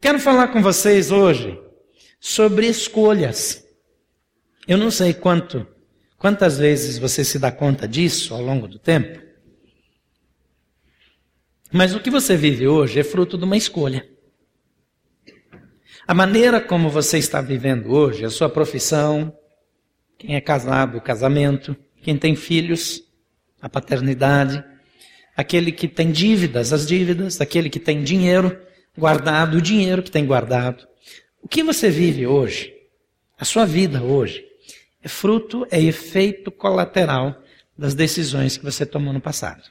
Quero falar com vocês hoje sobre escolhas. Eu não sei quanto, quantas vezes você se dá conta disso ao longo do tempo, mas o que você vive hoje é fruto de uma escolha. A maneira como você está vivendo hoje, a sua profissão, quem é casado, o casamento, quem tem filhos, a paternidade, aquele que tem dívidas, as dívidas, aquele que tem dinheiro guardado, o dinheiro que tem guardado. O que você vive hoje, a sua vida hoje, é fruto, é efeito colateral das decisões que você tomou no passado.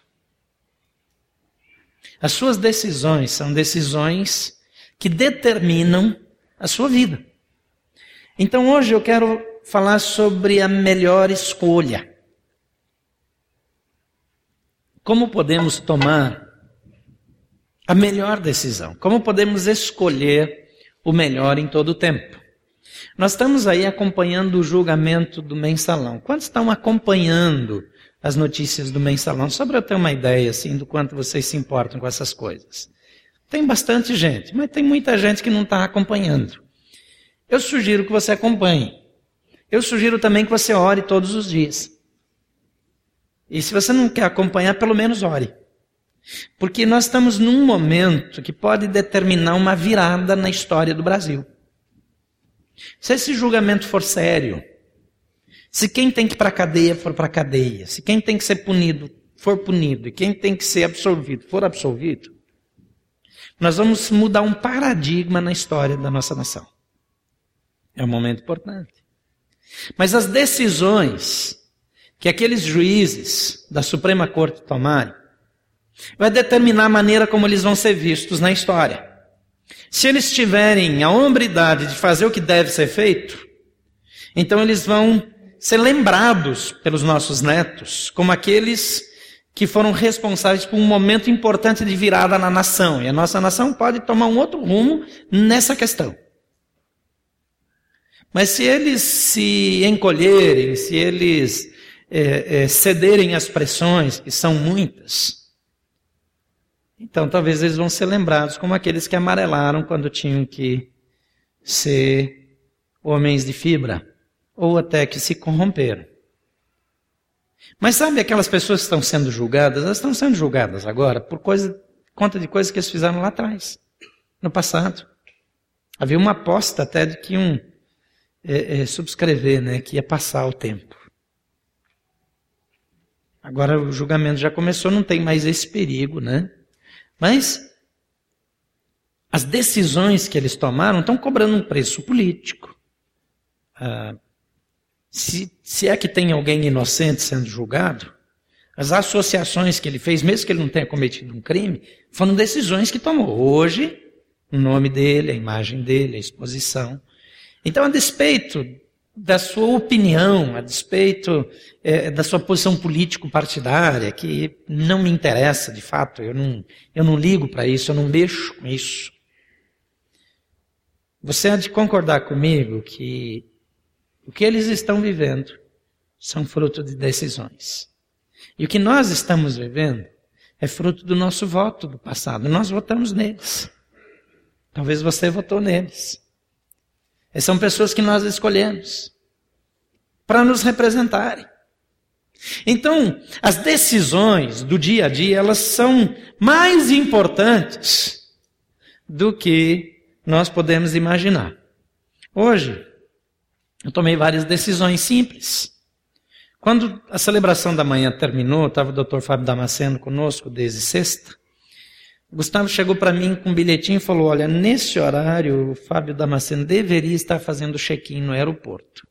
As suas decisões são decisões que determinam a sua vida. Então hoje eu quero falar sobre a melhor escolha. Como podemos tomar a melhor decisão? Como podemos escolher o melhor em todo o tempo? Nós estamos aí acompanhando o julgamento do mensalão. Quantos estão acompanhando as notícias do mensalão? Só para eu ter uma ideia assim do quanto vocês se importam com essas coisas. Tem bastante gente, mas tem muita gente que não está acompanhando. Eu sugiro que você acompanhe. Eu sugiro também que você ore todos os dias. E se você não quer acompanhar, pelo menos ore. Porque nós estamos num momento que pode determinar uma virada na história do Brasil. Se esse julgamento for sério, se quem tem que ir para a cadeia for para a cadeia, se quem tem que ser punido for punido e quem tem que ser absolvido for absolvido, nós vamos mudar um paradigma na história da nossa nação. É um momento importante. Mas as decisões que aqueles juízes da Suprema Corte tomarem vai determinar a maneira como eles vão ser vistos na história. Se eles tiverem a hombridade de fazer o que deve ser feito, então eles vão ser lembrados pelos nossos netos como aqueles que foram responsáveis por um momento importante de virada na nação. E a nossa nação pode tomar um outro rumo nessa questão. Mas se eles se encolherem, se eles é, é, cederem às pressões, que são muitas, então talvez eles vão ser lembrados como aqueles que amarelaram quando tinham que ser homens de fibra, ou até que se corromperam. Mas sabe aquelas pessoas que estão sendo julgadas? Elas estão sendo julgadas agora por coisa, conta de coisas que eles fizeram lá atrás, no passado. Havia uma aposta até de que um é, é, subscrever, né, que ia passar o tempo. Agora o julgamento já começou, não tem mais esse perigo, né? Mas as decisões que eles tomaram estão cobrando um preço político. Ah, se, se é que tem alguém inocente sendo julgado, as associações que ele fez, mesmo que ele não tenha cometido um crime, foram decisões que tomou. Hoje, o nome dele, a imagem dele, a exposição. Então, a despeito da sua opinião, a despeito é, da sua posição político-partidária, que não me interessa de fato, eu não, eu não ligo para isso, eu não mexo com isso. Você há de concordar comigo que o que eles estão vivendo são fruto de decisões. E o que nós estamos vivendo é fruto do nosso voto do passado. Nós votamos neles. Talvez você votou neles. São pessoas que nós escolhemos para nos representarem. Então, as decisões do dia a dia, elas são mais importantes do que nós podemos imaginar. Hoje, eu tomei várias decisões simples. Quando a celebração da manhã terminou, estava o doutor Fábio Damasceno conosco desde sexta. Gustavo chegou para mim com um bilhetinho e falou: Olha, nesse horário, o Fábio Damasceno deveria estar fazendo check-in no aeroporto.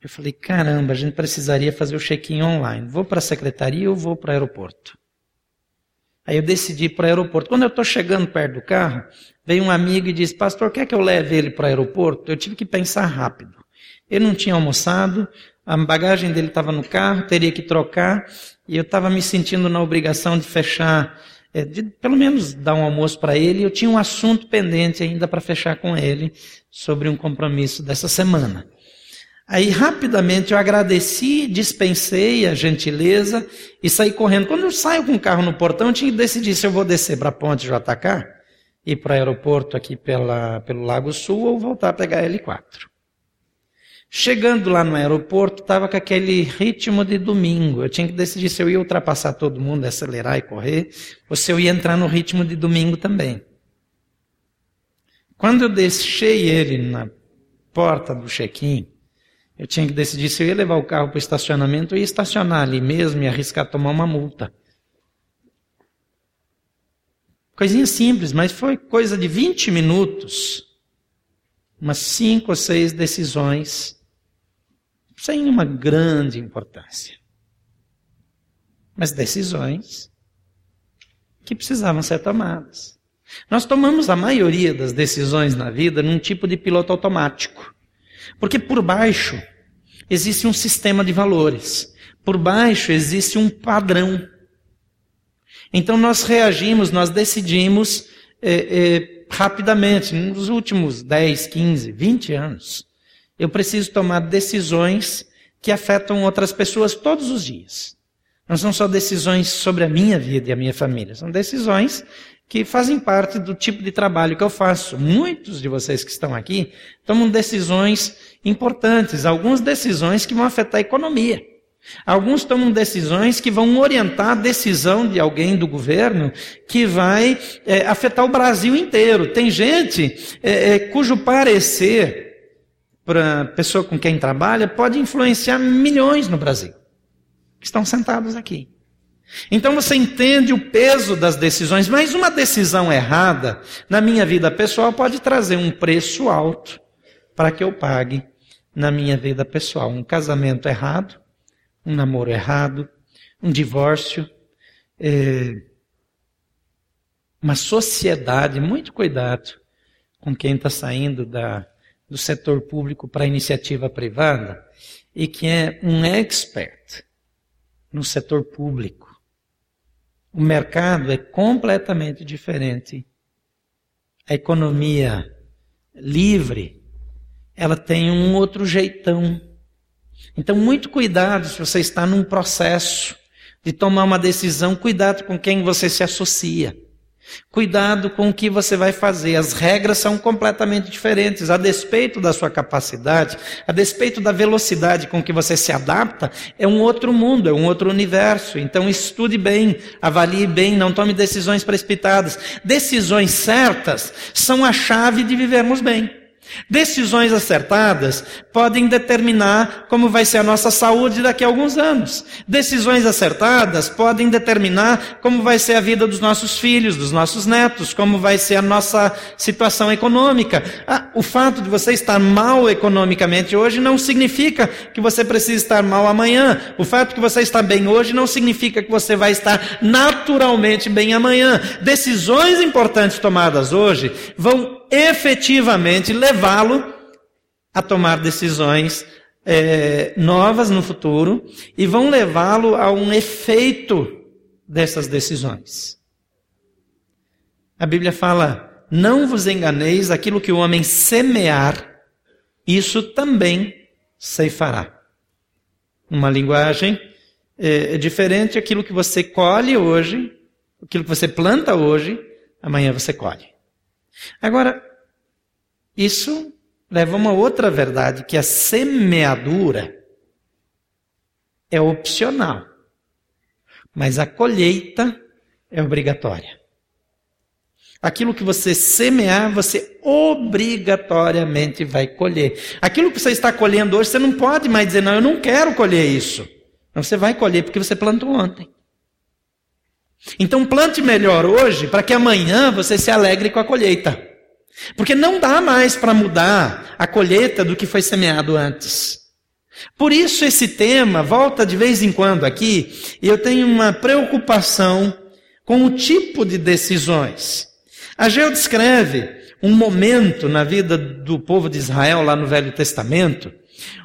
Eu falei: Caramba, a gente precisaria fazer o check-in online. Vou para a secretaria ou vou para o aeroporto? Aí eu decidi para o aeroporto. Quando eu estou chegando perto do carro, veio um amigo e disse: Pastor, quer que eu leve ele para o aeroporto? Eu tive que pensar rápido. Ele não tinha almoçado, a bagagem dele estava no carro, teria que trocar, e eu estava me sentindo na obrigação de fechar, é, de pelo menos dar um almoço para ele. Eu tinha um assunto pendente ainda para fechar com ele sobre um compromisso dessa semana. Aí rapidamente eu agradeci, dispensei a gentileza e saí correndo. Quando eu saio com o carro no portão, eu tinha que decidir se eu vou descer para a ponte JK ir para o aeroporto aqui pela, pelo Lago Sul ou voltar a pegar a L4. Chegando lá no aeroporto, estava com aquele ritmo de domingo. Eu tinha que decidir se eu ia ultrapassar todo mundo, acelerar e correr, ou se eu ia entrar no ritmo de domingo também. Quando eu deixei ele na porta do check-in, eu tinha que decidir se eu ia levar o carro para o estacionamento ia estacionar ali mesmo e arriscar tomar uma multa. Coisinha simples, mas foi coisa de 20 minutos. Umas cinco ou seis decisões sem uma grande importância. Mas decisões que precisavam ser tomadas. Nós tomamos a maioria das decisões na vida num tipo de piloto automático. Porque por baixo existe um sistema de valores. Por baixo existe um padrão. Então nós reagimos, nós decidimos é, é, rapidamente, nos últimos 10, 15, 20 anos. Eu preciso tomar decisões que afetam outras pessoas todos os dias. Não são só decisões sobre a minha vida e a minha família, são decisões que fazem parte do tipo de trabalho que eu faço. Muitos de vocês que estão aqui tomam decisões importantes, algumas decisões que vão afetar a economia. Alguns tomam decisões que vão orientar a decisão de alguém do governo que vai é, afetar o Brasil inteiro. Tem gente é, é, cujo parecer para a pessoa com quem trabalha pode influenciar milhões no Brasil, que estão sentados aqui. Então você entende o peso das decisões, mas uma decisão errada na minha vida pessoal pode trazer um preço alto para que eu pague na minha vida pessoal. Um casamento errado, um namoro errado, um divórcio, é, uma sociedade, muito cuidado com quem está saindo da do setor público para a iniciativa privada e que é um expert no setor público. O mercado é completamente diferente. A economia livre, ela tem um outro jeitão. Então, muito cuidado se você está num processo de tomar uma decisão, cuidado com quem você se associa. Cuidado com o que você vai fazer. As regras são completamente diferentes. A despeito da sua capacidade, a despeito da velocidade com que você se adapta, é um outro mundo, é um outro universo. Então estude bem, avalie bem, não tome decisões precipitadas. Decisões certas são a chave de vivermos bem. Decisões acertadas podem determinar como vai ser a nossa saúde daqui a alguns anos. Decisões acertadas podem determinar como vai ser a vida dos nossos filhos, dos nossos netos, como vai ser a nossa situação econômica. Ah, o fato de você estar mal economicamente hoje não significa que você precisa estar mal amanhã. O fato de que você está bem hoje não significa que você vai estar naturalmente bem amanhã. Decisões importantes tomadas hoje vão efetivamente levá-lo a tomar decisões é, novas no futuro e vão levá-lo a um efeito dessas decisões. A Bíblia fala: não vos enganeis, aquilo que o homem semear, isso também ceifará. Uma linguagem é, é diferente, aquilo que você colhe hoje, aquilo que você planta hoje, amanhã você colhe. Agora, isso leva a uma outra verdade, que a semeadura é opcional, mas a colheita é obrigatória. Aquilo que você semear, você obrigatoriamente vai colher. Aquilo que você está colhendo hoje, você não pode mais dizer, não, eu não quero colher isso. Não, você vai colher porque você plantou ontem. Então plante melhor hoje para que amanhã você se alegre com a colheita. Porque não dá mais para mudar a colheita do que foi semeado antes. Por isso esse tema volta de vez em quando aqui, e eu tenho uma preocupação com o tipo de decisões. Ageu descreve um momento na vida do povo de Israel lá no Velho Testamento,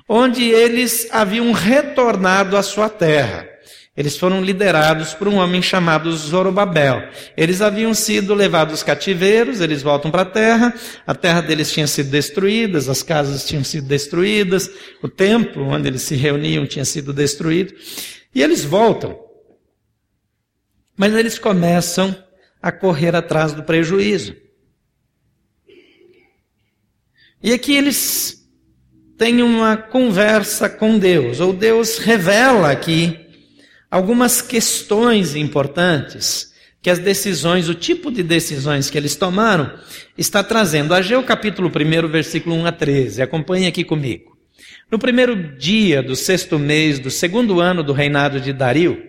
onde eles haviam retornado à sua terra. Eles foram liderados por um homem chamado Zorobabel. Eles haviam sido levados cativeiros, eles voltam para a terra, a terra deles tinha sido destruída, as casas tinham sido destruídas, o templo onde eles se reuniam tinha sido destruído, e eles voltam. Mas eles começam a correr atrás do prejuízo. E aqui eles têm uma conversa com Deus, ou Deus revela aqui algumas questões importantes que as decisões, o tipo de decisões que eles tomaram, está trazendo. Ageu capítulo 1, versículo 1 a 13. Acompanhe aqui comigo. No primeiro dia do sexto mês do segundo ano do reinado de Dario,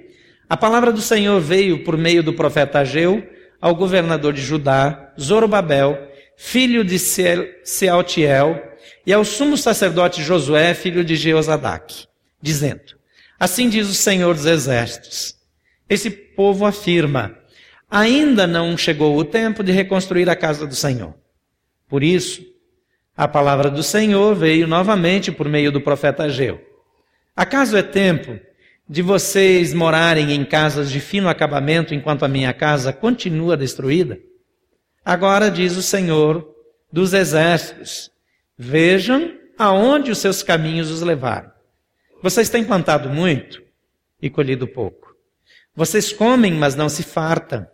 a palavra do Senhor veio por meio do profeta Ageu ao governador de Judá, Zorobabel, filho de Sealtiel, e ao sumo sacerdote Josué, filho de Jeozadak, dizendo: Assim diz o Senhor dos Exércitos: Esse povo afirma: ainda não chegou o tempo de reconstruir a casa do Senhor. Por isso, a palavra do Senhor veio novamente por meio do profeta Ageu. Acaso é tempo de vocês morarem em casas de fino acabamento enquanto a minha casa continua destruída? Agora diz o Senhor dos exércitos: Vejam aonde os seus caminhos os levaram. Vocês têm plantado muito e colhido pouco. Vocês comem, mas não se fartam.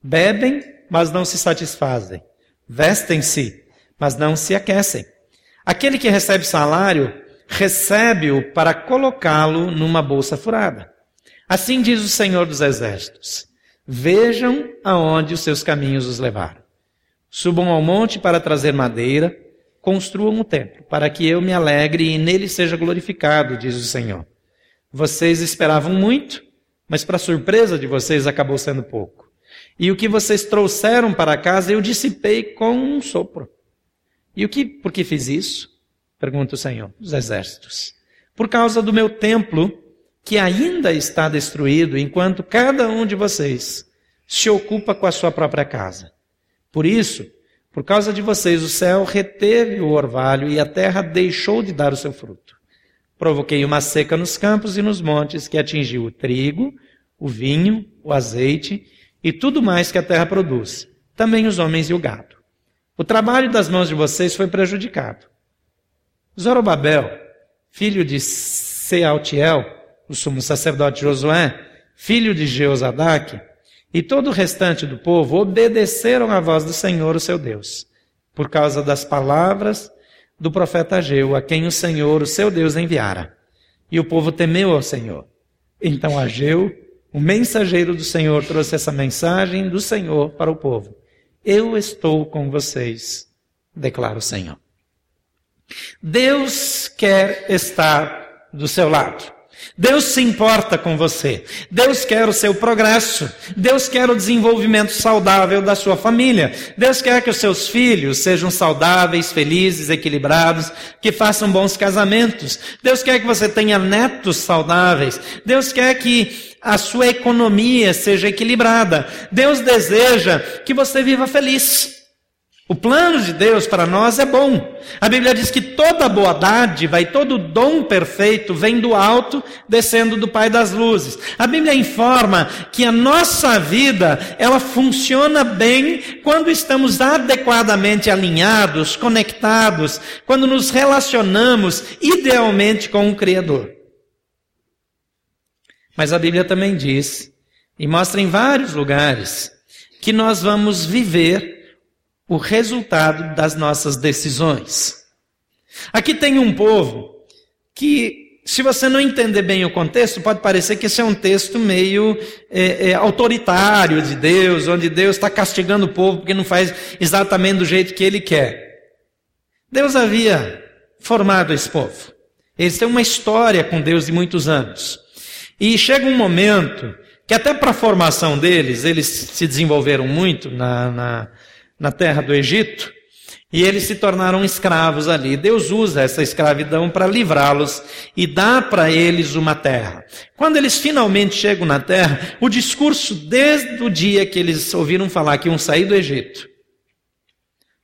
Bebem, mas não se satisfazem. Vestem-se, mas não se aquecem. Aquele que recebe salário, recebe-o para colocá-lo numa bolsa furada. Assim diz o Senhor dos Exércitos: Vejam aonde os seus caminhos os levaram. Subam ao monte para trazer madeira, construam um templo, para que eu me alegre e nele seja glorificado, diz o Senhor. Vocês esperavam muito, mas para surpresa de vocês acabou sendo pouco. E o que vocês trouxeram para casa eu dissipei com um sopro. E o que, por que fiz isso? Pergunta o Senhor dos Exércitos. Por causa do meu templo, que ainda está destruído, enquanto cada um de vocês se ocupa com a sua própria casa. Por isso, por causa de vocês, o céu reteve o orvalho e a terra deixou de dar o seu fruto. Provoquei uma seca nos campos e nos montes que atingiu o trigo, o vinho, o azeite e tudo mais que a terra produz, também os homens e o gado. O trabalho das mãos de vocês foi prejudicado. Zorobabel, filho de Sealtiel, o sumo sacerdote Josué, filho de Jeozadak, e todo o restante do povo obedeceram à voz do Senhor, o seu Deus, por causa das palavras do profeta Ageu, a quem o Senhor, o seu Deus, enviara. E o povo temeu ao Senhor. Então Ageu o mensageiro do Senhor trouxe essa mensagem do Senhor para o povo. Eu estou com vocês, declara o Senhor. Deus quer estar do seu lado. Deus se importa com você. Deus quer o seu progresso. Deus quer o desenvolvimento saudável da sua família. Deus quer que os seus filhos sejam saudáveis, felizes, equilibrados, que façam bons casamentos. Deus quer que você tenha netos saudáveis. Deus quer que a sua economia seja equilibrada. Deus deseja que você viva feliz. O plano de Deus para nós é bom. A Bíblia diz que toda boa dádiva e todo dom perfeito vem do alto, descendo do Pai das luzes. A Bíblia informa que a nossa vida, ela funciona bem quando estamos adequadamente alinhados, conectados, quando nos relacionamos idealmente com o Criador. Mas a Bíblia também diz, e mostra em vários lugares, que nós vamos viver o resultado das nossas decisões. Aqui tem um povo que, se você não entender bem o contexto, pode parecer que esse é um texto meio é, é, autoritário de Deus, onde Deus está castigando o povo porque não faz exatamente do jeito que ele quer. Deus havia formado esse povo. Eles têm uma história com Deus de muitos anos. E chega um momento que até para a formação deles, eles se desenvolveram muito na, na, na terra do Egito, e eles se tornaram escravos ali. Deus usa essa escravidão para livrá-los e dá para eles uma terra. Quando eles finalmente chegam na terra, o discurso desde o dia que eles ouviram falar que iam sair do Egito,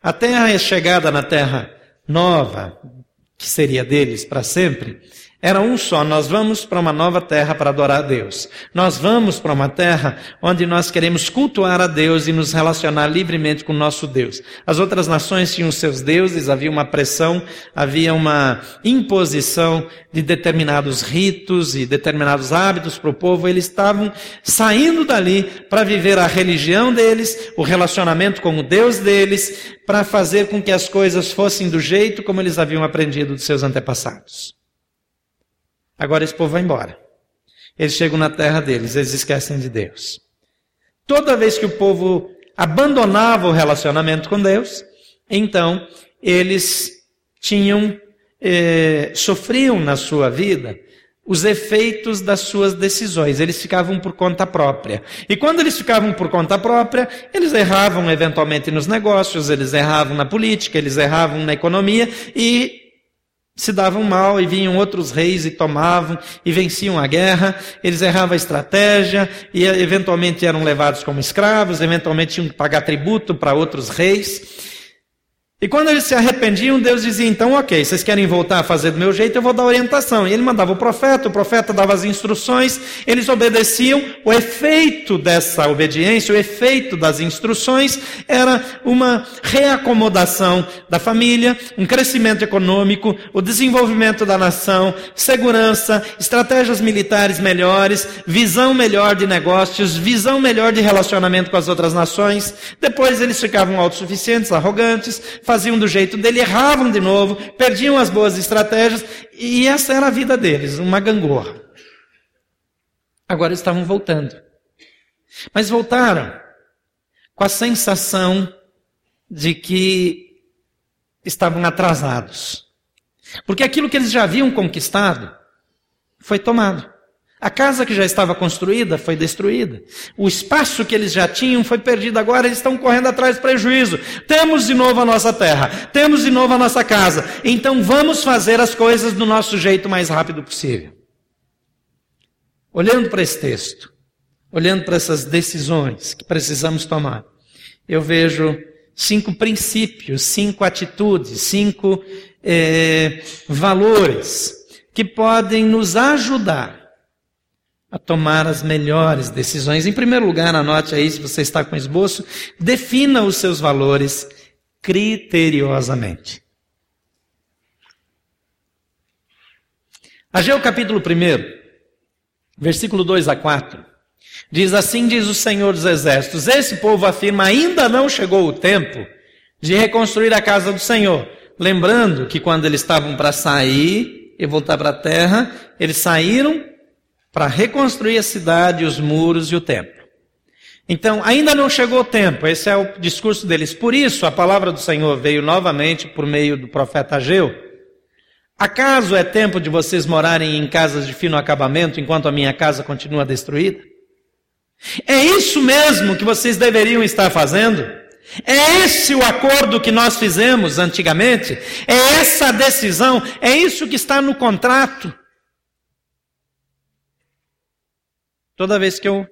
até a chegada na terra nova, que seria deles para sempre, Era um só, nós vamos para uma nova terra para adorar a Deus. Nós vamos para uma terra onde nós queremos cultuar a Deus e nos relacionar livremente com o nosso Deus. As outras nações tinham seus deuses, havia uma pressão, havia uma imposição de determinados ritos e determinados hábitos para o povo. Eles estavam saindo dali para viver a religião deles, o relacionamento com o Deus deles, para fazer com que as coisas fossem do jeito como eles haviam aprendido dos seus antepassados. Agora esse povo vai embora. Eles chegam na terra deles, eles esquecem de Deus. Toda vez que o povo abandonava o relacionamento com Deus, então eles tinham, eh, sofriam na sua vida os efeitos das suas decisões. Eles ficavam por conta própria. E quando eles ficavam por conta própria, eles erravam eventualmente nos negócios, eles erravam na política, eles erravam na economia e se davam mal e vinham outros reis e tomavam e venciam a guerra, eles erravam a estratégia e eventualmente eram levados como escravos, eventualmente tinham que pagar tributo para outros reis. E quando eles se arrependiam, Deus dizia: então, ok, vocês querem voltar a fazer do meu jeito, eu vou dar orientação. E ele mandava o profeta, o profeta dava as instruções, eles obedeciam. O efeito dessa obediência, o efeito das instruções, era uma reacomodação da família, um crescimento econômico, o desenvolvimento da nação, segurança, estratégias militares melhores, visão melhor de negócios, visão melhor de relacionamento com as outras nações. Depois eles ficavam autossuficientes, arrogantes, faziam do jeito dele, erravam de novo, perdiam as boas estratégias, e essa era a vida deles, uma gangorra. Agora estavam voltando. Mas voltaram com a sensação de que estavam atrasados. Porque aquilo que eles já haviam conquistado foi tomado. A casa que já estava construída foi destruída. O espaço que eles já tinham foi perdido. Agora eles estão correndo atrás do prejuízo. Temos de novo a nossa terra. Temos de novo a nossa casa. Então vamos fazer as coisas do nosso jeito mais rápido possível. Olhando para esse texto, olhando para essas decisões que precisamos tomar, eu vejo cinco princípios, cinco atitudes, cinco eh, valores que podem nos ajudar a tomar as melhores decisões. Em primeiro lugar, anote aí, se você está com esboço, defina os seus valores criteriosamente. Ageu capítulo 1, versículo 2 a 4. Diz assim: diz o Senhor dos Exércitos: Esse povo afirma, ainda não chegou o tempo de reconstruir a casa do Senhor. Lembrando que quando eles estavam para sair e voltar para a terra, eles saíram para reconstruir a cidade, os muros e o templo. Então, ainda não chegou o tempo, esse é o discurso deles. Por isso, a palavra do Senhor veio novamente por meio do profeta Ageu. Acaso é tempo de vocês morarem em casas de fino acabamento enquanto a minha casa continua destruída? É isso mesmo que vocês deveriam estar fazendo? É esse o acordo que nós fizemos antigamente? É essa a decisão? É isso que está no contrato? Toda vez que eu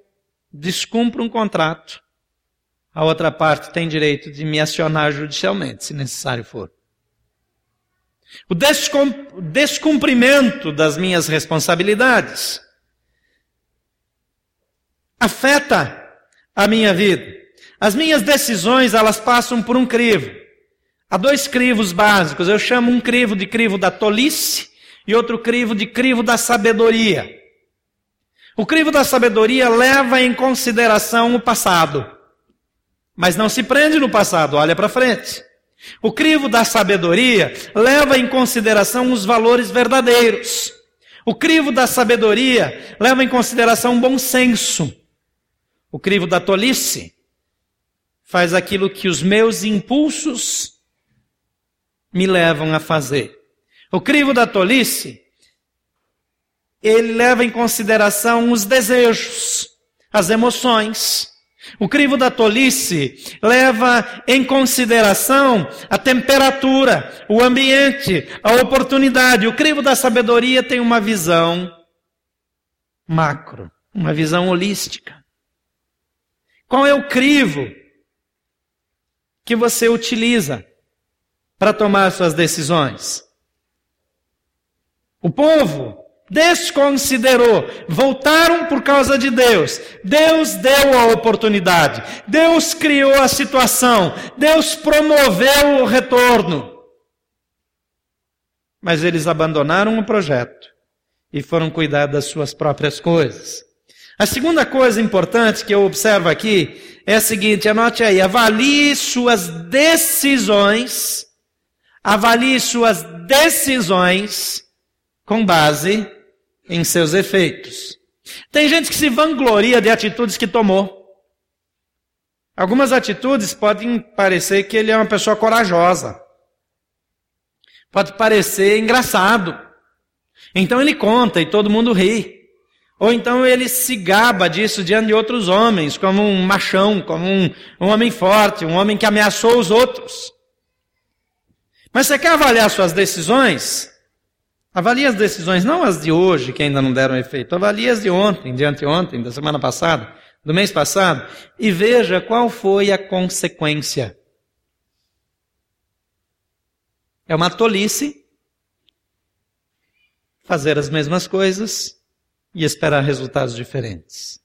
descumpro um contrato, a outra parte tem direito de me acionar judicialmente, se necessário for. O descumprimento das minhas responsabilidades afeta a minha vida. As minhas decisões, elas passam por um crivo. Há dois crivos básicos. Eu chamo um crivo de crivo da tolice e outro crivo de crivo da sabedoria. O crivo da sabedoria leva em consideração o passado, mas não se prende no passado, olha para frente. O crivo da sabedoria leva em consideração os valores verdadeiros. O crivo da sabedoria leva em consideração o bom senso. O crivo da tolice faz aquilo que os meus impulsos me levam a fazer. O crivo da tolice ele leva em consideração os desejos, as emoções. O crivo da tolice leva em consideração a temperatura, o ambiente, a oportunidade. O crivo da sabedoria tem uma visão macro, uma visão holística. Qual é o crivo que você utiliza para tomar suas decisões? O povo desconsiderou, voltaram por causa de Deus. Deus deu a oportunidade, Deus criou a situação, Deus promoveu o retorno. Mas eles abandonaram o projeto e foram cuidar das suas próprias coisas. A segunda coisa importante que eu observo aqui é a seguinte, anote aí, avalie suas decisões, avalie suas decisões com base em seus efeitos. Tem gente que se vangloria de atitudes que tomou. Algumas atitudes podem parecer que ele é uma pessoa corajosa. Pode parecer engraçado. Então ele conta e todo mundo ri. Ou então ele se gaba disso diante de outros homens, como um machão, como um, um homem forte, um homem que ameaçou os outros. Mas você quer avaliar suas decisões? Avalie as decisões, não as de hoje, que ainda não deram efeito. Avalie as de ontem, de anteontem, da semana passada, do mês passado, e veja qual foi a consequência. É uma tolice fazer as mesmas coisas e esperar resultados diferentes.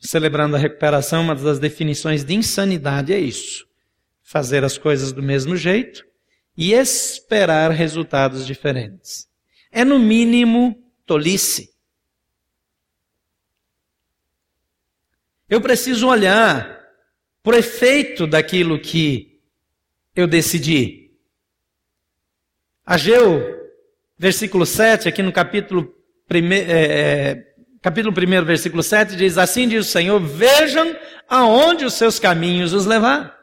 Celebrando a recuperação, uma das definições de insanidade é isso: fazer as coisas do mesmo jeito e esperar resultados diferentes. É, no mínimo, tolice. Eu preciso olhar para o efeito daquilo que eu decidi. Ageu, versículo 7, aqui no capítulo 1, é, é, capítulo 1, versículo 7, diz: Assim diz o Senhor: Vejam aonde os seus caminhos os levar.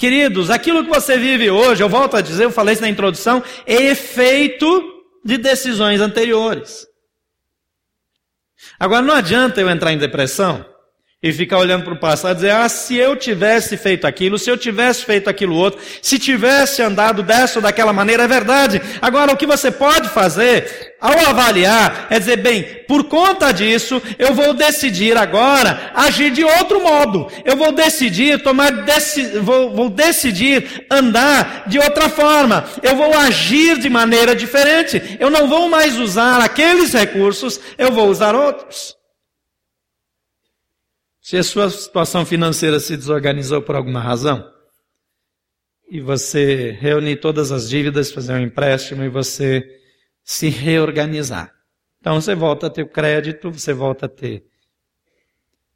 Queridos, aquilo que você vive hoje, eu volto a dizer, eu falei isso na introdução, é efeito de decisões anteriores. Agora, não adianta eu entrar em depressão e ficar olhando para o passado e dizer, ah, se eu tivesse feito aquilo, se eu tivesse feito aquilo outro, se tivesse andado dessa ou daquela maneira, é verdade. Agora, o que você pode fazer, ao avaliar, é dizer, bem, por conta disso, eu vou decidir agora agir de outro modo. Eu vou decidir tomar, deci vou, vou decidir andar de outra forma. Eu vou agir de maneira diferente. Eu não vou mais usar aqueles recursos, eu vou usar outros. Se a sua situação financeira se desorganizou por alguma razão, e você reunir todas as dívidas, fazer um empréstimo e você se reorganizar. Então você volta a ter o crédito, você volta a ter.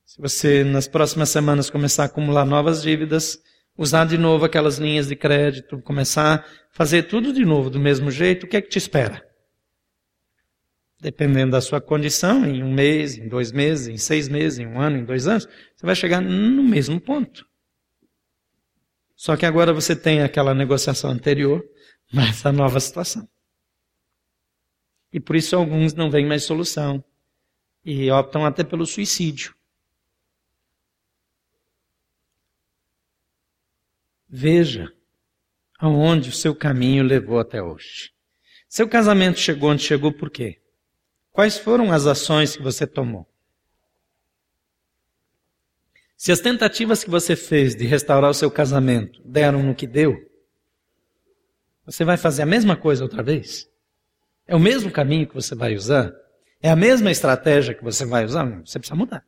Se você nas próximas semanas começar a acumular novas dívidas, usar de novo aquelas linhas de crédito, começar a fazer tudo de novo do mesmo jeito, o que é que te espera? Dependendo da sua condição, em um mês, em dois meses, em seis meses, em um ano, em dois anos, você vai chegar no mesmo ponto. Só que agora você tem aquela negociação anterior, mas a nova situação. E por isso alguns não veem mais solução e optam até pelo suicídio. Veja aonde o seu caminho levou até hoje. Seu casamento chegou onde chegou por quê? Quais foram as ações que você tomou? Se as tentativas que você fez de restaurar o seu casamento deram no que deu, você vai fazer a mesma coisa outra vez? É o mesmo caminho que você vai usar? É a mesma estratégia que você vai usar? Você precisa mudar.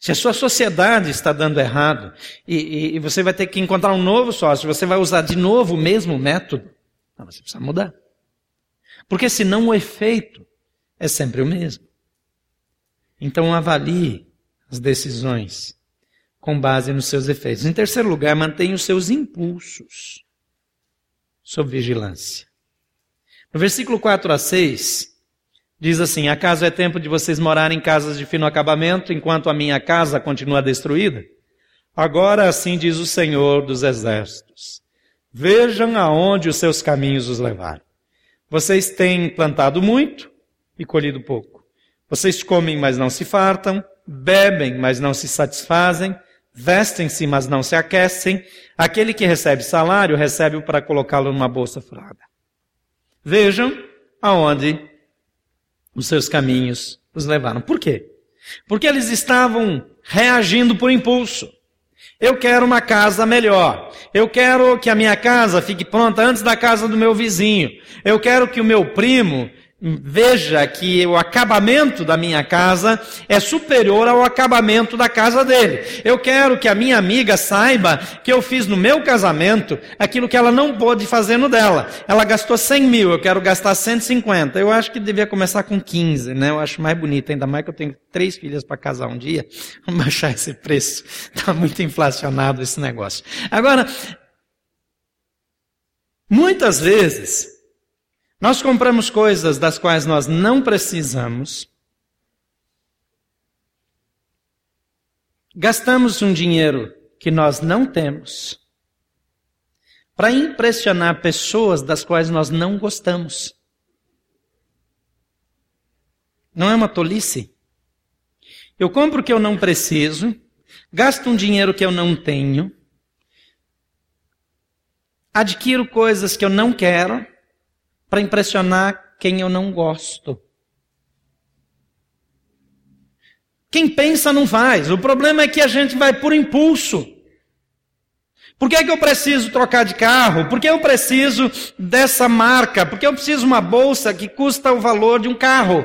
Se a sua sociedade está dando errado e, e, e, você vai ter que encontrar um novo sócio, você vai usar de novo o mesmo método, não, você precisa mudar. Porque senão o efeito é sempre o mesmo. Então avalie as decisões com base nos seus efeitos. Em terceiro lugar, mantenha os seus impulsos sob vigilância. No versículo 4 a 6, diz assim: Acaso é tempo de vocês morarem em casas de fino acabamento, enquanto a minha casa continua destruída? Agora assim diz o Senhor dos Exércitos: Vejam aonde os seus caminhos os levaram. Vocês têm plantado muito, e colhido pouco. Vocês comem, mas não se fartam, bebem, mas não se satisfazem, vestem-se, mas não se aquecem. Aquele que recebe salário, recebe-o para colocá-lo numa bolsa furada. Vejam aonde os seus caminhos os levaram. Por quê? Porque eles estavam reagindo por impulso. Eu quero uma casa melhor. Eu quero que a minha casa fique pronta antes da casa do meu vizinho. Eu quero que o meu primo veja que o acabamento da minha casa é superior ao acabamento da casa dele. Eu quero que a minha amiga saiba que eu fiz no meu casamento aquilo que ela não pôde fazer no dela. Ela gastou 100 mil, eu quero gastar 150. Eu acho que devia começar com 15, né? Eu acho mais bonito, ainda mais que eu tenho três filhas para casar um dia. Vamos baixar esse preço. Está muito inflacionado esse negócio. Agora, muitas vezes, nós compramos coisas das quais nós não precisamos. Gastamos um dinheiro que nós não temos para impressionar pessoas das quais nós não gostamos. Não é uma tolice? Eu compro o que eu não preciso, gasto um dinheiro que eu não tenho, adquiro coisas que eu não quero, para impressionar quem eu não gosto. Quem pensa não faz. O problema é que a gente vai por impulso. Por que, é que eu preciso trocar de carro? Por que eu preciso dessa marca? Por que eu preciso uma bolsa que custa o valor de um carro?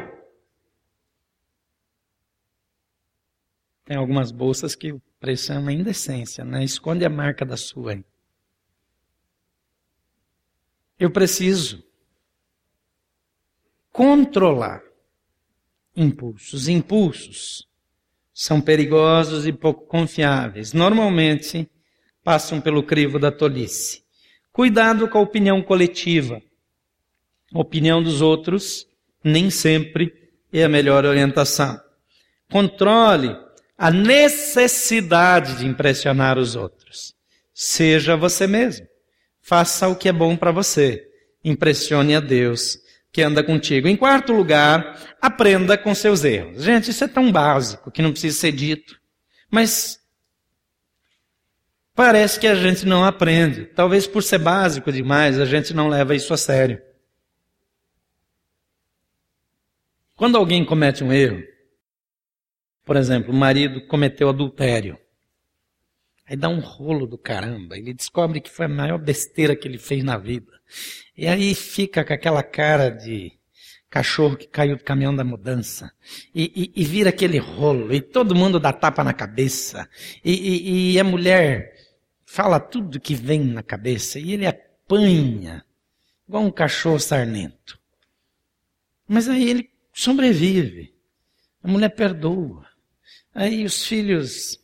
Tem algumas bolsas que o preço é uma indecência, né? Esconde a marca da sua. Eu preciso controlar impulsos. Impulsos são perigosos e pouco confiáveis. Normalmente passam pelo crivo da tolice. Cuidado com a opinião coletiva. A opinião dos outros nem sempre é a melhor orientação. Controle a necessidade de impressionar os outros. Seja você mesmo. Faça o que é bom para você. Impressione a Deus que anda contigo. Em quarto lugar, aprenda com seus erros. Gente, isso é tão básico que não precisa ser dito. Mas parece que a gente não aprende. Talvez por ser básico demais, a gente não leva isso a sério. Quando alguém comete um erro, por exemplo, o marido cometeu adultério. Aí dá um rolo do caramba. Ele descobre que foi a maior besteira que ele fez na vida. E aí fica com aquela cara de cachorro que caiu do caminhão da mudança. E, e, e vira aquele rolo. E todo mundo dá tapa na cabeça. E, e a mulher fala tudo que vem na cabeça. E ele apanha. Igual um cachorro sarnento. Mas aí ele sobrevive. A mulher perdoa. Aí os filhos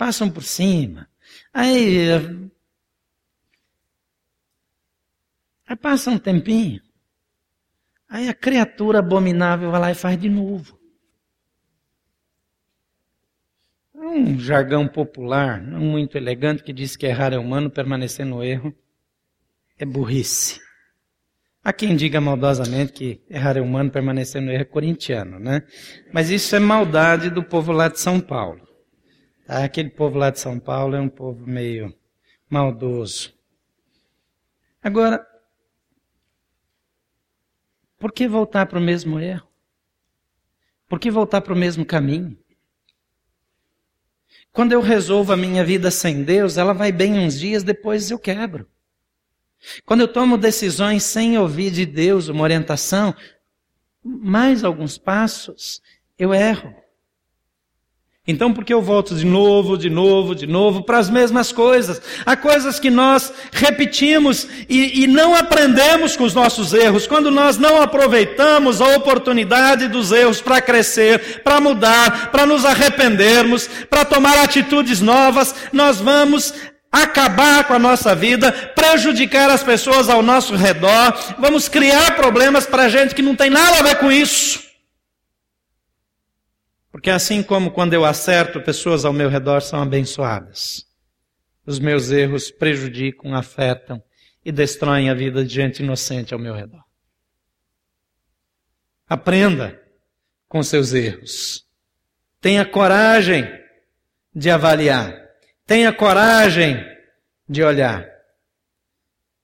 passam por cima. Aí, aí passa um tempinho. Aí a criatura abominável vai lá e faz de novo. Um jargão popular, não muito elegante, que diz que errar é humano, permanecer no erro é burrice. Há quem diga maldosamente que errar é humano, permanecer no erro é corintiano, né? Mas isso é maldade do povo lá de São Paulo. Aquele povo lá de São Paulo é um povo meio maldoso. Agora, por que voltar para o mesmo erro? Por que voltar para o mesmo caminho? Quando eu resolvo a minha vida sem Deus, ela vai bem uns dias, depois eu quebro. Quando eu tomo decisões sem ouvir de Deus uma orientação, mais alguns passos, eu erro. Então, por que eu volto de novo, de novo, de novo para as mesmas coisas? Há coisas que nós repetimos e, e, não aprendemos com os nossos erros. Quando nós não aproveitamos a oportunidade dos erros para crescer, para mudar, para nos arrependermos, para tomar atitudes novas, nós vamos acabar com a nossa vida, prejudicar as pessoas ao nosso redor, vamos criar problemas para gente que não tem nada a ver com isso. Porque assim como quando eu acerto, pessoas ao meu redor são abençoadas. Os meus erros prejudicam, afetam e destroem a vida de gente inocente ao meu redor. Aprenda com seus erros. Tenha coragem de avaliar. Tenha coragem de olhar.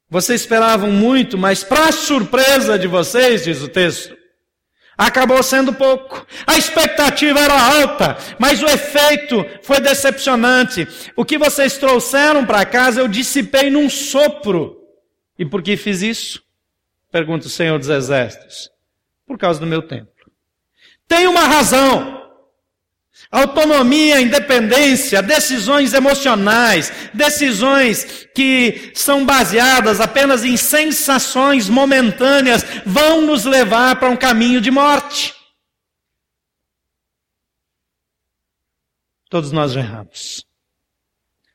Vocês esperavam muito, mas para surpresa de vocês, diz o texto, Acabou sendo pouco. A expectativa era alta, mas o efeito foi decepcionante. O que vocês trouxeram para casa eu dissipei num sopro. E por que fiz isso? Pergunta o Senhor dos Exércitos. Por causa do meu templo. Tem uma razão. Autonomia, independência, decisões emocionais, decisões que são baseadas apenas em sensações momentâneas, vão nos levar para um caminho de morte. Todos nós erramos.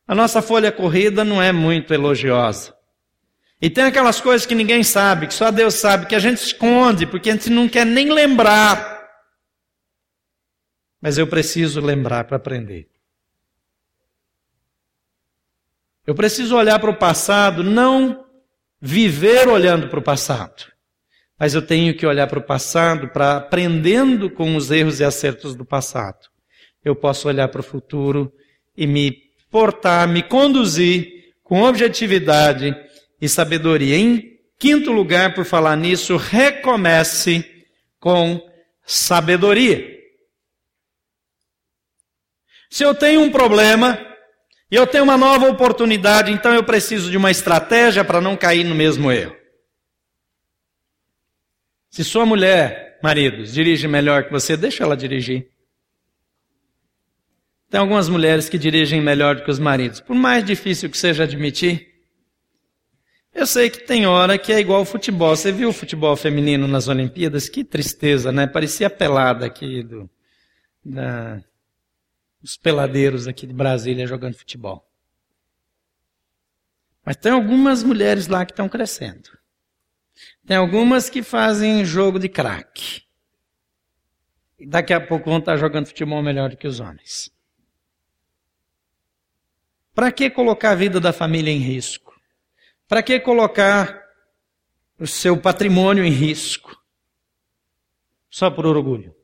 A nossa folha corrida não é muito elogiosa. E tem aquelas coisas que ninguém sabe, que só Deus sabe, que a gente esconde, porque a gente não quer nem lembrar. Mas eu preciso lembrar para aprender. Eu preciso olhar para o passado, não viver olhando para o passado. Mas eu tenho que olhar para o passado para aprendendo com os erros e acertos do passado. Eu posso olhar para o futuro e me portar, me conduzir com objetividade e sabedoria. Em quinto lugar, por falar nisso, recomece com sabedoria. Se eu tenho um problema e eu tenho uma nova oportunidade, então eu preciso de uma estratégia para não cair no mesmo erro. Se sua mulher, maridos, dirige melhor que você, deixa ela dirigir. Tem algumas mulheres que dirigem melhor do que os maridos, por mais difícil que seja admitir. Eu sei que tem hora que é igual futebol. Você viu o futebol feminino nas Olimpíadas? Que tristeza, né? Parecia pelada aqui do, da, os peladeiros aqui de Brasília jogando futebol. Mas tem algumas mulheres lá que estão crescendo. Tem algumas que fazem jogo de craque. E daqui a pouco vão estar jogando futebol melhor do que os homens. Para que colocar a vida da família em risco? Para que colocar o seu patrimônio em risco? Só por orgulho.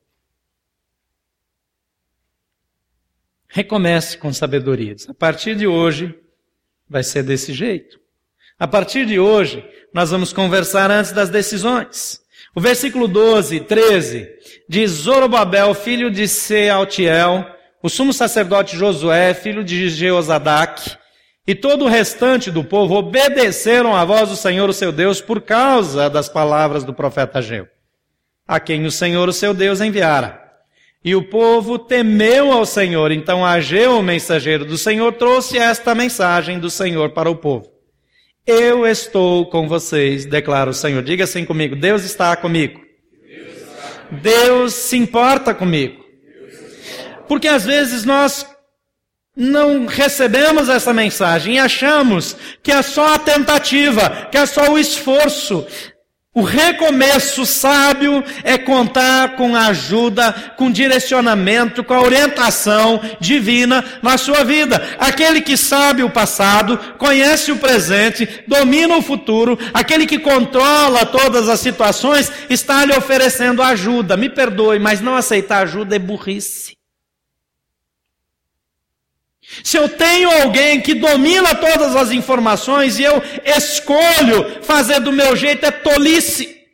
Recomece com sabedoria. A partir de hoje, vai ser desse jeito. A partir de hoje, nós vamos conversar antes das decisões. O versículo 12, 13, diz Zorobabel, filho de Sealtiel, o sumo sacerdote Josué, filho de Jeozadak, e todo o restante do povo obedeceram à voz do Senhor, o seu Deus, por causa das palavras do profeta Ageu, a quem o Senhor, o seu Deus, enviara. E o povo temeu ao Senhor. Então Ageu, o mensageiro do Senhor, trouxe esta mensagem do Senhor para o povo. Eu estou com vocês, declara o Senhor. Diga assim comigo: Deus está comigo. Deus se importa comigo. Porque às vezes nós não recebemos essa mensagem e achamos que é só a tentativa, que é só o esforço. O recomeço sábio é contar com ajuda, com direcionamento, com a orientação divina na sua vida. Aquele que sabe o passado, conhece o presente, domina o futuro, aquele que controla todas as situações, está lhe oferecendo ajuda. Me perdoe, mas não aceitar ajuda é burrice. Se eu tenho alguém que domina todas as informações e eu escolho fazer do meu jeito, é tolice,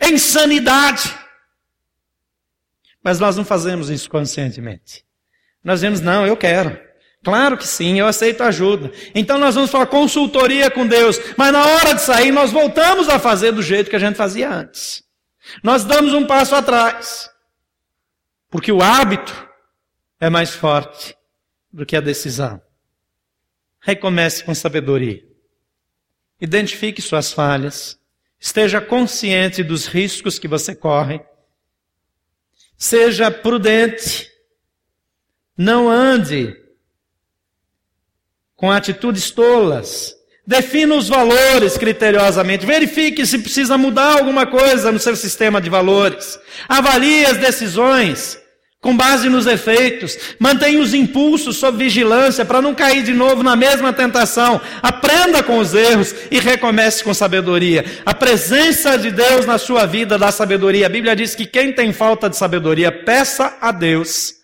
é insanidade. Mas nós não fazemos isso conscientemente. Nós dizemos, não, eu quero. Claro que sim, eu aceito ajuda. Então nós vamos falar consultoria com Deus, mas na hora de sair nós voltamos a fazer do jeito que a gente fazia antes. Nós damos um passo atrás. Porque o hábito é mais forte do que a decisão. Recomece com sabedoria. Identifique suas falhas. Esteja consciente dos riscos que você corre. Seja prudente. Não ande com atitudes tolas. Defina os valores criteriosamente. Verifique se precisa mudar alguma coisa no seu sistema de valores. Avalie as decisões com base nos efeitos. Mantenha os impulsos sob vigilância para não cair de novo na mesma tentação. Aprenda com os erros e recomece com sabedoria. A presença de Deus na sua vida dá sabedoria. A Bíblia diz que quem tem falta de sabedoria, peça a Deus,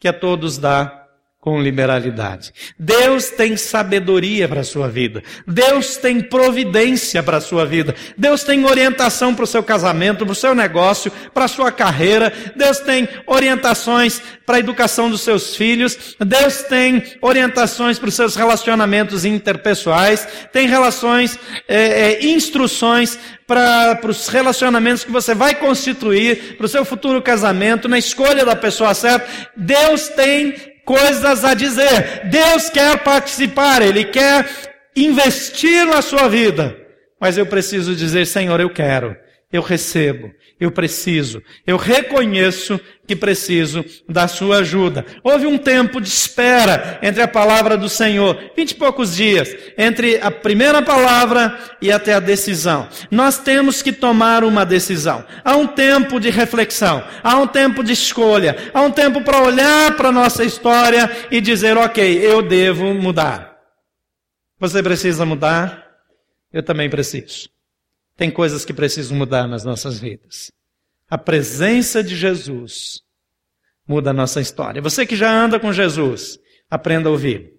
que a todos dá com liberalidade. Deus tem sabedoria para a sua vida. Deus tem providência para a sua vida. Deus tem orientação para o seu casamento, para o seu negócio, para a sua carreira. Deus tem orientações para a educação dos seus filhos. Deus tem orientações para os seus relacionamentos interpessoais. Tem relações, é, é, instruções para, para os relacionamentos que você vai constituir, para o seu futuro casamento, na escolha da pessoa certa. Deus tem coisas a dizer. Deus quer participar, Ele quer investir na sua vida. Mas eu preciso dizer, Senhor, eu quero, eu recebo, eu preciso, eu reconheço que preciso da sua ajuda. Houve um tempo de espera entre a palavra do Senhor, vinte e poucos dias, entre a primeira palavra e até a decisão. Nós temos que tomar uma decisão. Há um tempo de reflexão, há um tempo de escolha, há um tempo para olhar para a nossa história e dizer, ok, eu devo mudar. Você precisa mudar? Eu também preciso. Tem coisas que precisam mudar nas nossas vidas. A presença de Jesus muda a nossa história. Você que já anda com Jesus, aprenda a ouvir.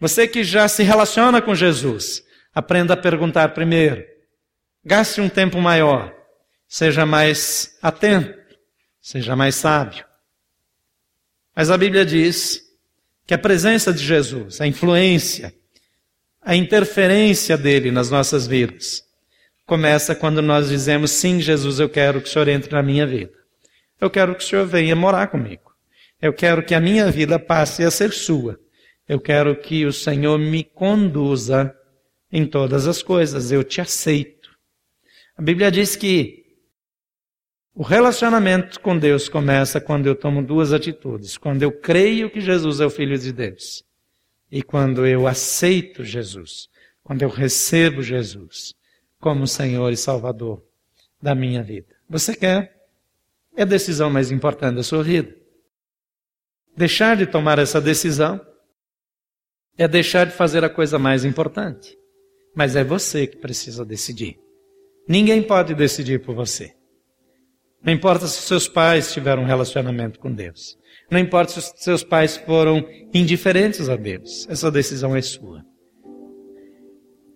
Você que já se relaciona com Jesus, aprenda a perguntar primeiro. Gaste um tempo maior. Seja mais atento. Seja mais sábio. Mas a Bíblia diz que a presença de Jesus, a influência, a interferência dele nas nossas vidas, começa quando nós dizemos: Sim, Jesus, eu quero que o Senhor entre na minha vida. Eu quero que o Senhor venha morar comigo. Eu quero que a minha vida passe a ser sua. Eu quero que o Senhor me conduza em todas as coisas. Eu te aceito. A Bíblia diz que o relacionamento com Deus começa quando eu tomo duas atitudes. Quando eu creio que Jesus é o Filho de Deus. E quando eu aceito Jesus. Quando eu recebo Jesus como Senhor e Salvador da minha vida. Você quer? É a decisão mais importante da sua vida. Deixar de tomar essa decisão é deixar de fazer a coisa mais importante. Mas é você que precisa decidir. Ninguém pode decidir por você. Não importa se seus pais tiveram um relacionamento com Deus. Não importa se seus pais foram indiferentes a Deus. Essa decisão é sua.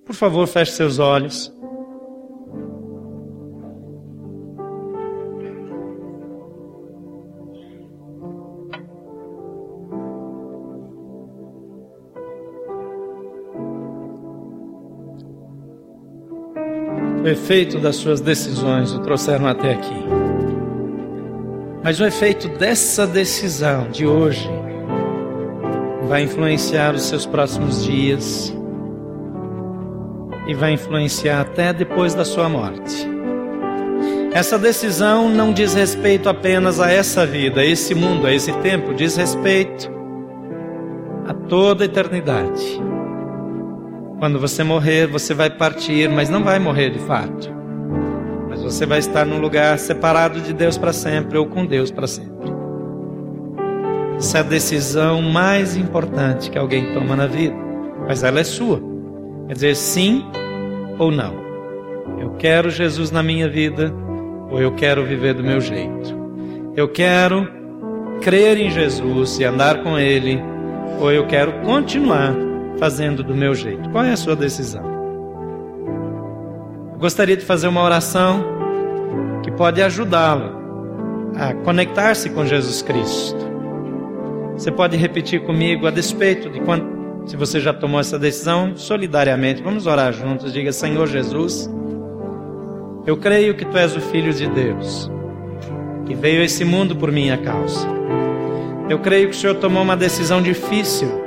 Por favor, feche seus olhos. O efeito das suas decisões o trouxeram até aqui. Mas o efeito dessa decisão de hoje vai influenciar os seus próximos dias e vai influenciar até depois da sua morte. Essa decisão não diz respeito apenas a essa vida, a esse mundo, a esse tempo, diz respeito a toda a eternidade. Quando você morrer, você vai partir, mas não vai morrer de fato. Mas você vai estar num lugar separado de Deus para sempre ou com Deus para sempre. Essa é a decisão mais importante que alguém toma na vida, mas ela é sua. Quer dizer, sim ou não. Eu quero Jesus na minha vida ou eu quero viver do meu jeito. Eu quero crer em Jesus e andar com Ele ou eu quero continuar fazendo do meu jeito. Qual é a sua decisão? Eu gostaria de fazer uma oração que pode ajudá-lo a conectar-se com Jesus Cristo. Você pode repetir comigo a despeito de quando, se você já tomou essa decisão, solidariamente. Vamos orar juntos. Diga: Senhor Jesus, eu creio que tu és o Filho de Deus, que veio a esse mundo por minha causa. Eu creio que o Senhor tomou uma decisão difícil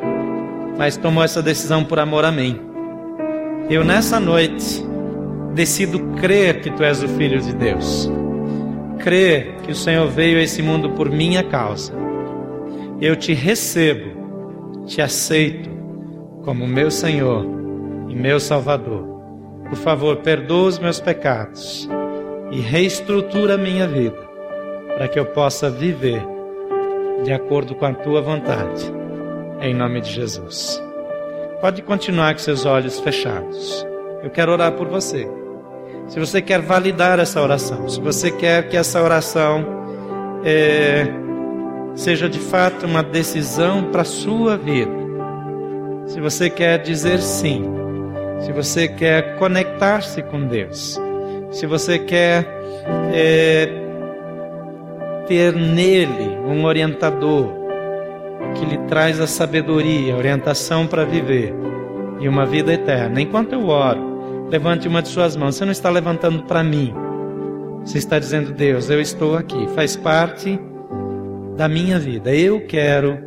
mas tomou essa decisão por amor a mim. Eu nessa noite decido crer que tu és o Filho de Deus, crer que o Senhor veio a esse mundo por minha causa. Eu te recebo, te aceito como meu Senhor e meu Salvador. Por favor, perdoa os meus pecados e reestrutura a minha vida para que eu possa viver de acordo com a tua vontade em nome de Jesus. Pode continuar com seus olhos fechados. Eu quero orar por você. Se você quer validar essa oração, se você quer que essa oração é, seja de fato uma decisão para a sua vida. Se você quer dizer sim, se você quer conectar-se com Deus, se você quer é, ter nele um orientador que lhe traz a sabedoria, a orientação para viver e uma vida eterna. Enquanto eu oro, levante uma de suas mãos. Você não está levantando para mim. Você está dizendo, Deus, eu estou aqui, faz parte da minha vida. Eu quero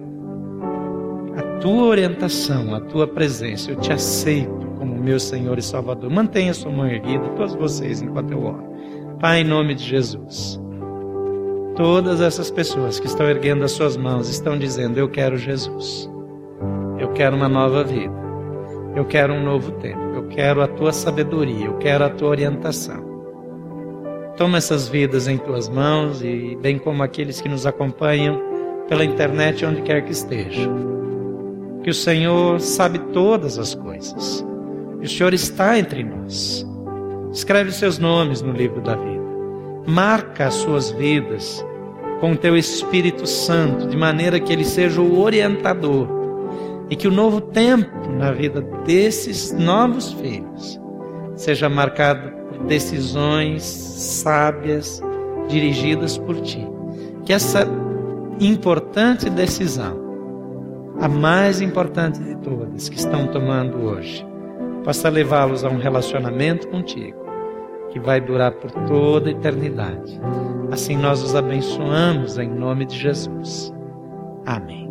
a tua orientação, a tua presença. Eu te aceito como meu Senhor e Salvador. Mantenha sua mão erguida, todos vocês, enquanto eu oro. Pai, em nome de Jesus. Todas essas pessoas que estão erguendo as suas mãos estão dizendo: Eu quero Jesus. Eu quero uma nova vida. Eu quero um novo tempo. Eu quero a tua sabedoria. Eu quero a tua orientação. Toma essas vidas em tuas mãos e bem como aqueles que nos acompanham pela internet onde quer que estejam. Que o Senhor sabe todas as coisas. E o Senhor está entre nós. Escreve os seus nomes no livro da vida. Marca as suas vidas com o teu Espírito Santo, de maneira que ele seja o orientador e que o novo tempo na vida desses novos filhos seja marcado decisões sábias dirigidas por ti. Que essa importante decisão, a mais importante de todas que estão tomando hoje, possa levá-los a um relacionamento contigo que vai durar por toda a eternidade. Assim nós os abençoamos em nome de Jesus. Amém.